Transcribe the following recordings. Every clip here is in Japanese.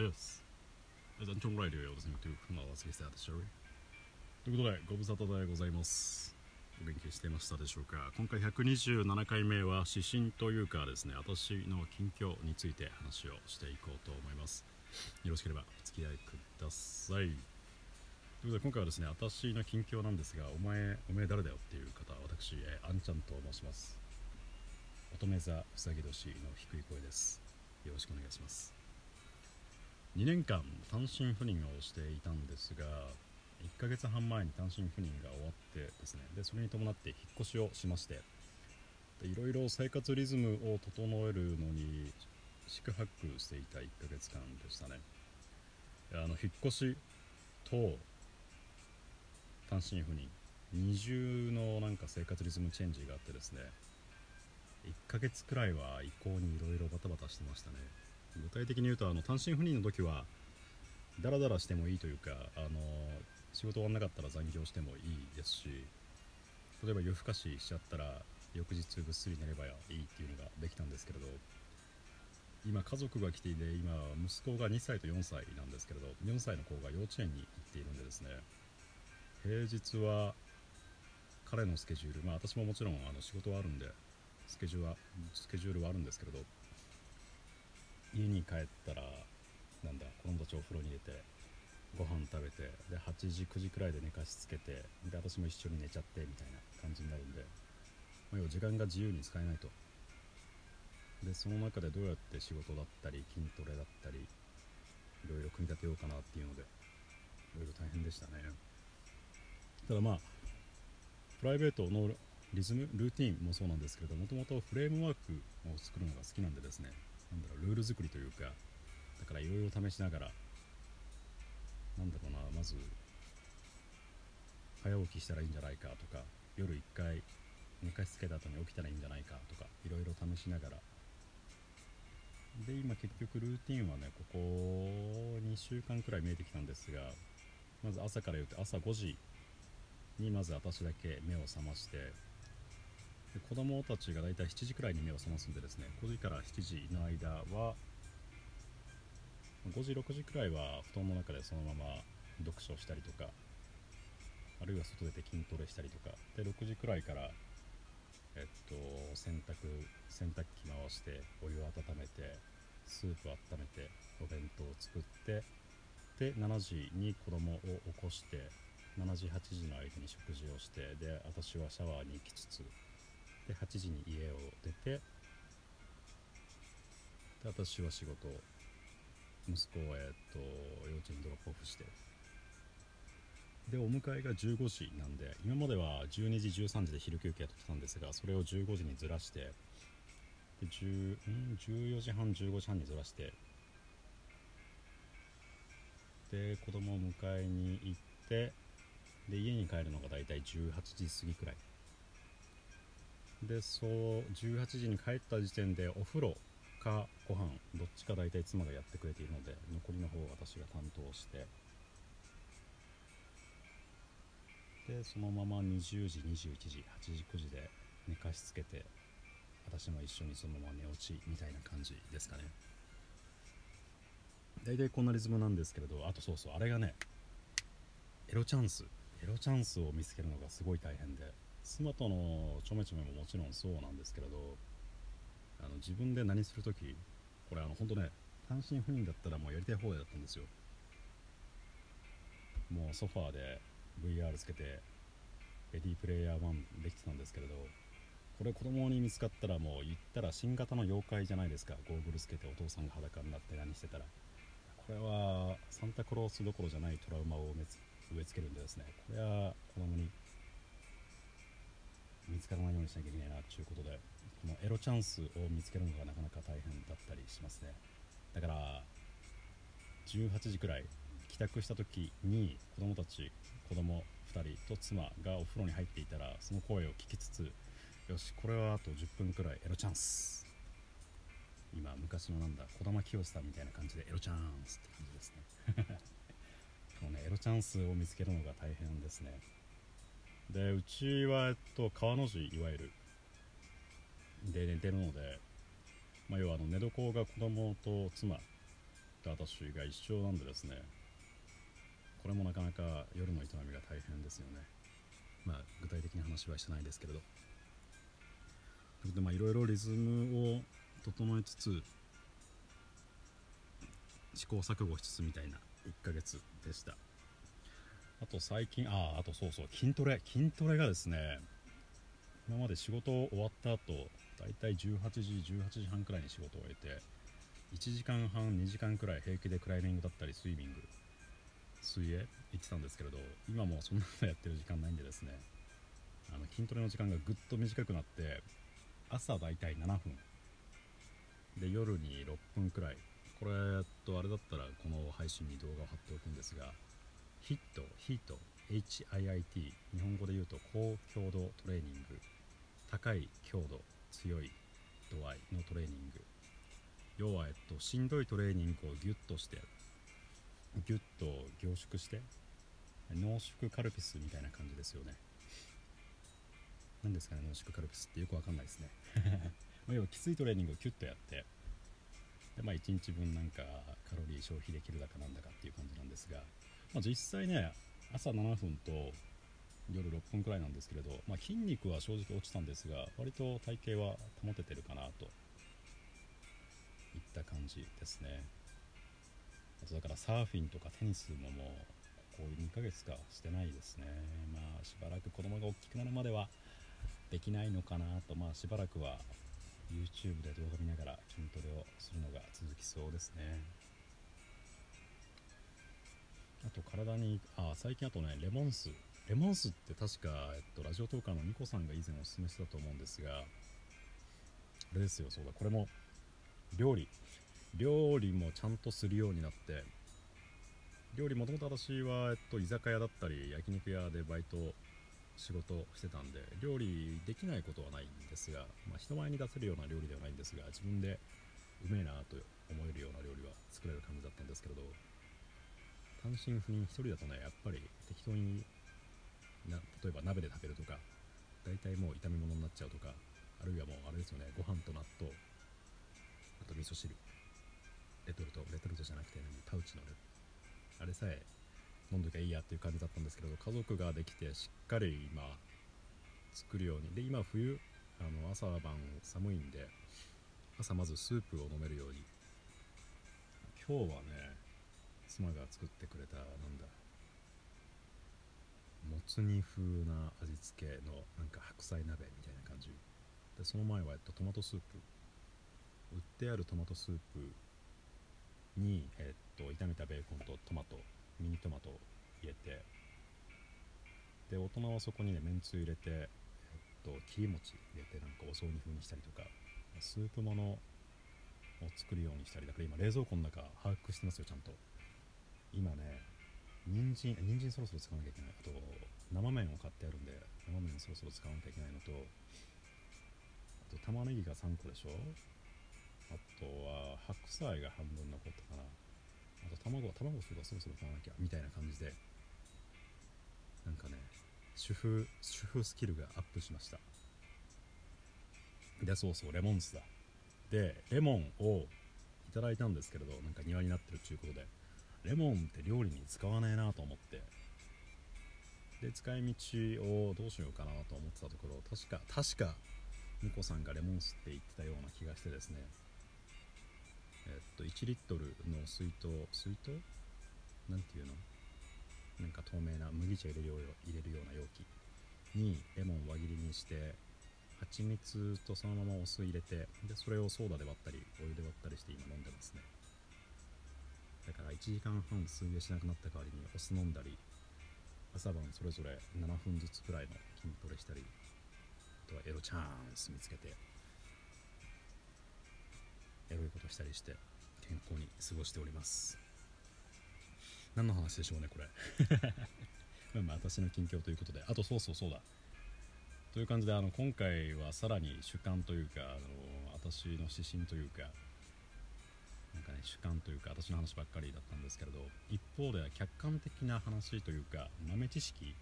this is Anton Radio you're listening to from Las Vegas Story ということでご無沙汰でございます。お元気していましたでしょうか？今回127回目は指針というかですね私の近況について話をしていこうと思います。よろしければお付き合いください。ということで今回はですね私の近況なんですがお前お前誰だよっていう方私、えー、あんちゃんと申します。乙女座うさぎ年の低い声です。よろしくお願いします。2年間単身赴任をしていたんですが1ヶ月半前に単身赴任が終わってですねでそれに伴って引っ越しをしましていろいろ生活リズムを整えるのに宿泊していた1ヶ月間でしたね。あの引っ越しと単身赴任二重のなんか生活リズムチェンジがあってですね1ヶ月くらいは移行にいろいろバタバタしてましたね。具体的に言うとあの単身赴任の時はダラダラしてもいいというかあの仕事終わんなかったら残業してもいいですし例えば夜更かししちゃったら翌日ぐっすり寝ればいいっていうのができたんですけれど今家族が来ていて今息子が2歳と4歳なんですけれど4歳の子が幼稚園に行っているんでですね平日は彼のスケジュールまあ私ももちろんあの仕事はあるんでスケジュールはスケジュールはあるんですけれど家に帰ったらなんだ子供たちお風呂に入れてご飯食べてで8時9時くらいで寝かしつけてで私も一緒に寝ちゃってみたいな感じになるんで、まあ、要は時間が自由に使えないと。でその中でどうやって仕事だったり筋トレだったりいろいろ組み立てようかなっていうのでいろいろ大変でしたね。ただまあプライベートのリズムルーティンもそうなんですけれどもともとフレームワークを作るのが好きなんでですねなんだろうルール作りというかだからいろいろ試しながらなんだろうなまず早起きしたらいいんじゃないかとか夜1回寝かしつけた後に起きたらいいんじゃないかとかいろいろ試しながら。で今結局ルーティンはねここ2週間くらい見えてきたんですがまず朝から言うと朝5時にまず私だけ目を覚まして子供たちが大体7時くらいに目を覚ますんでですね5時から7時の間は5時6時くらいは布団の中でそのまま読書したりとかあるいは外出て筋トレしたりとかで6時くらいからえっと洗濯洗濯機回してお湯を温めてスープを温めてお弁当を作ってで7時に子供を起こして7時8時の間に食事をしてで私はシャワーに行きつつで8時に家を出てで私は仕事息子を、えっと幼稚園ドロップオフして。でお迎えが15時なんで今までは12時13時で昼休憩とってたんですがそれを15時にずらしてで10ん14時半15時半にずらしてで子供を迎えに行ってで家に帰るのが大体18時過ぎくらい。でそう18時に帰った時点でお風呂かご飯どっちか大体妻がやってくれているので残りの方を私が担当して。でそのまま20時21時8時9時で寝かしつけて私も一緒にそのまま寝落ちみたいな感じですかね。大体こんなリズムなんですけれどあとそうそうあれがねエロチャンス。エロチャンスを見つけるのがすごい大変で。妻とのちょめちょめももちろんそうなんですけれどあの自分で何するときこれあの本当ね単身赴任だったらもうやりたい放題だったんですよ。もうソファーで VR つけてレディープレイヤー1できてたんですけれどこれ子供に見つかったらもう言ったら新型の妖怪じゃないですか。ゴーグルつけてお父さんが裸になって何してたら。これはサンタクロースどころじゃないトラウマを植え付けるんでですね。これは子供に見つからないようにしなきゃいけないなということでこのエロチャンスを見つけるのがなかなか大変だったりしますね。だから18時くらい帰宅した時に子供たち子供2人と妻がお風呂に入っていたらその声を聞きつつよしこれはあと10分くらいエロチャンス。今昔のなんだ児玉清さんみたいな感じでエロチャンスって感じですね。このねエロチャンスを見つけるのが大変ですね。でうちは、えっと、川の字いわゆる。で寝てるので、まあ、要はあの寝床が子供と妻と私が一緒なんでですねこれもなかなか夜の営みが大変ですよね。まあ具体的な話はしてないですけれど。まあいろいろリズムを整えつつ試行錯誤しつつみたいな1ヶ月でした。あと最近あああとそうそう筋トレ。筋トレがですね今まで仕事終わった後だいたい18時18時半くらいに仕事を終えて1時間半2時間くらい平気でクライミングだったりスイミング水泳行ってたんですけれど今もそんなのやってる時間ないんでですねあの筋トレの時間がぐっと短くなって朝だいたい7分。で夜に6分くらい。これとあれだったらこの配信に動画を貼っておくんですがヒットヒート HIIT 日本語で言うと高強度トレーニング。高い強度強い度合いのトレーニング。要は、えっと、しんどいトレーニングをギュッとしてギュッと凝縮して濃縮カルピスみたいな感じですよね。何ですかね濃縮カルピスってよくわかんないですね。要はきついトレーニングをキュッとやってで、まあ、1日分なんかカロリー消費できるだかなんだかっていう感じなんですが、まあ、実際ね朝7分と夜6分くらいなんですけれど、まあ、筋肉は正直落ちたんですが割と体型は保ててるかなといった感じですね。あとだからサーフィンとかテニスももうここ2ヶ月かしてないですね。まあしばらく子供が大きくなるまではできないのかなと。まあしばらくは YouTube で動画見ながら筋トレをするのが続きそうですね。あと体にあ最近あとねレモン酢。レモン酢って確か、えっと、ラジオトーカーのニコさんが以前おすすめしてたと思うんですが。あれですよそうだ。これも料理。料理もちゃんとするようになって。料理もともと私は、えっと、居酒屋だったり焼肉屋でバイト仕事してたんで料理できないことはないんですが、まあ、人前に出せるような料理ではないんですが自分でうめえなと思えるような料理は作れる感じだったんですけれど。単身赴任1人だとねやっぱり適当にな例えば鍋で食べるとか大体もう炒め物になっちゃうとかあるいはもうあれですよねご飯と納豆あと味噌汁レトルトレトルトじゃなくて何パウチのあれさえ飲んどきゃいいやっていう感じだったんですけど家族ができてしっかり今作るように。で今冬あの朝晩寒いんで朝まずスープを飲めるように。今日はね妻が作ってくれたなんだ。もつ煮風な味付けのなんか白菜鍋みたいな感じ。でその前は、えっと、トマトスープ。売ってあるトマトスープに、えっと、炒めたベーコンとトマトミニトマトを入れて。で大人はそこにねめんつゆ入れて、えっと、切り餅入れてなんかお雑煮風にしたりとか。スープものを作るようにしたりだから今冷蔵庫の中把握してますよちゃんと。今ね人参人参そろそろ使わなきゃいけない。あと生麺を買ってあるんで生麺そろそろ使わなきゃいけないのとあと玉ねぎが3個でしょ？あとは白菜が半分残ったかな。あと卵は卵そうだそろそろ買わなきゃみたいな感じでなんかね主婦主婦スキルがアップしました。でそうそうレモン酢だ。でレモンをいただいたんですけれどなんか庭になってるっていうことで。レモンって料理に使わないなと思って。で使い道をどうしようかなと思ってたところ確か確かニコさんがレモン酢って言ってたような気がしてですね。えっと1リットルの水筒水筒？なんていうの？なんか透明な麦茶入れるよう入れるような容器。にレモン輪切りにして蜂蜜とそのままお酢入れてでそれをソーダで割ったりお湯で割ったりして今飲んでますね。だから1時間半水泳しなくなった代わりにお酢飲んだり朝晩それぞれ7分ずつくらいの筋トレしたりあとはエロチャンス見つけてエロいことしたりして健康に過ごしております。何の話でしょうねこれ。まあまあ私の近況ということで。あとそうそうそうだ。という感じであの今回はさらに主観というかあの私の指針というかなんかね主観というか私の話ばっかりだったんですけれど一方では客観的な話というか豆知識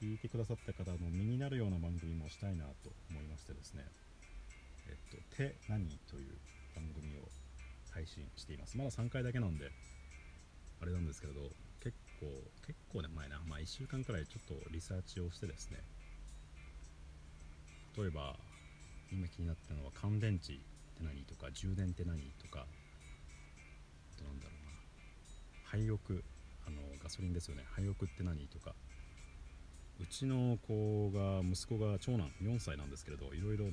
聞いてくださった方の身になるような番組もしたいなと思いましてですね。えっと「手何?」という番組を配信しています。まだ3回だけなんであれなんですけれど結構結構ね前なまあ1週間くらいちょっとリサーチをしてですね。例えば今気になったのは乾電池って何とか充電って何とか。あとなんだろうな。廃屋あのガソリンですよね。廃屋って何とか。うちの子が息子が長男4歳なんですけれどいろいろ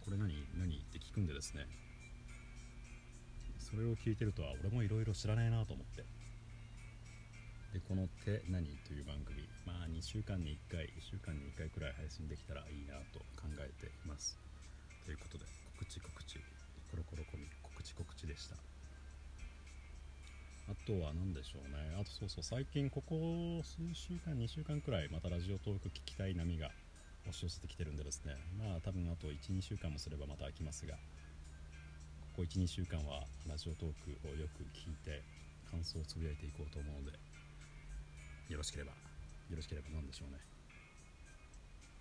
これ何何って聞くんでですね。それを聞いてるとは俺もいろいろ知らないなと思って。でこの「手何?」という番組。まあ2週間に1回1週間に1回くらい配信できたらいいなと考えています。ということで告知告知。コロコロコミ告知告知でした。あとは何でしょうね。あとそうそう最近ここ数週間2週間くらいまたラジオトーク聞きたい波が押し寄せてきてるんでですね。まあ多分あと12週間もすればまた飽きますがここ12週間はラジオトークをよく聞いて感想をつぶやいていこうと思うのでよろしければよろしければ何でしょうね。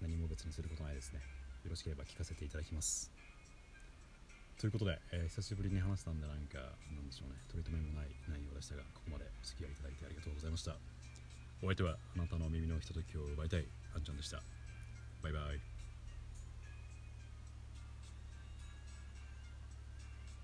何も別にすることないですね。よろしければ聞かせていただきます。ということで、えー、久しぶりに話したんでなんかなんでしょうね。取り留めもない内容でしたがここまでお付き合いいただいてありがとうございました。お相手はあなたの耳のひとときを奪いたいあんちゃんでした。バイバイ。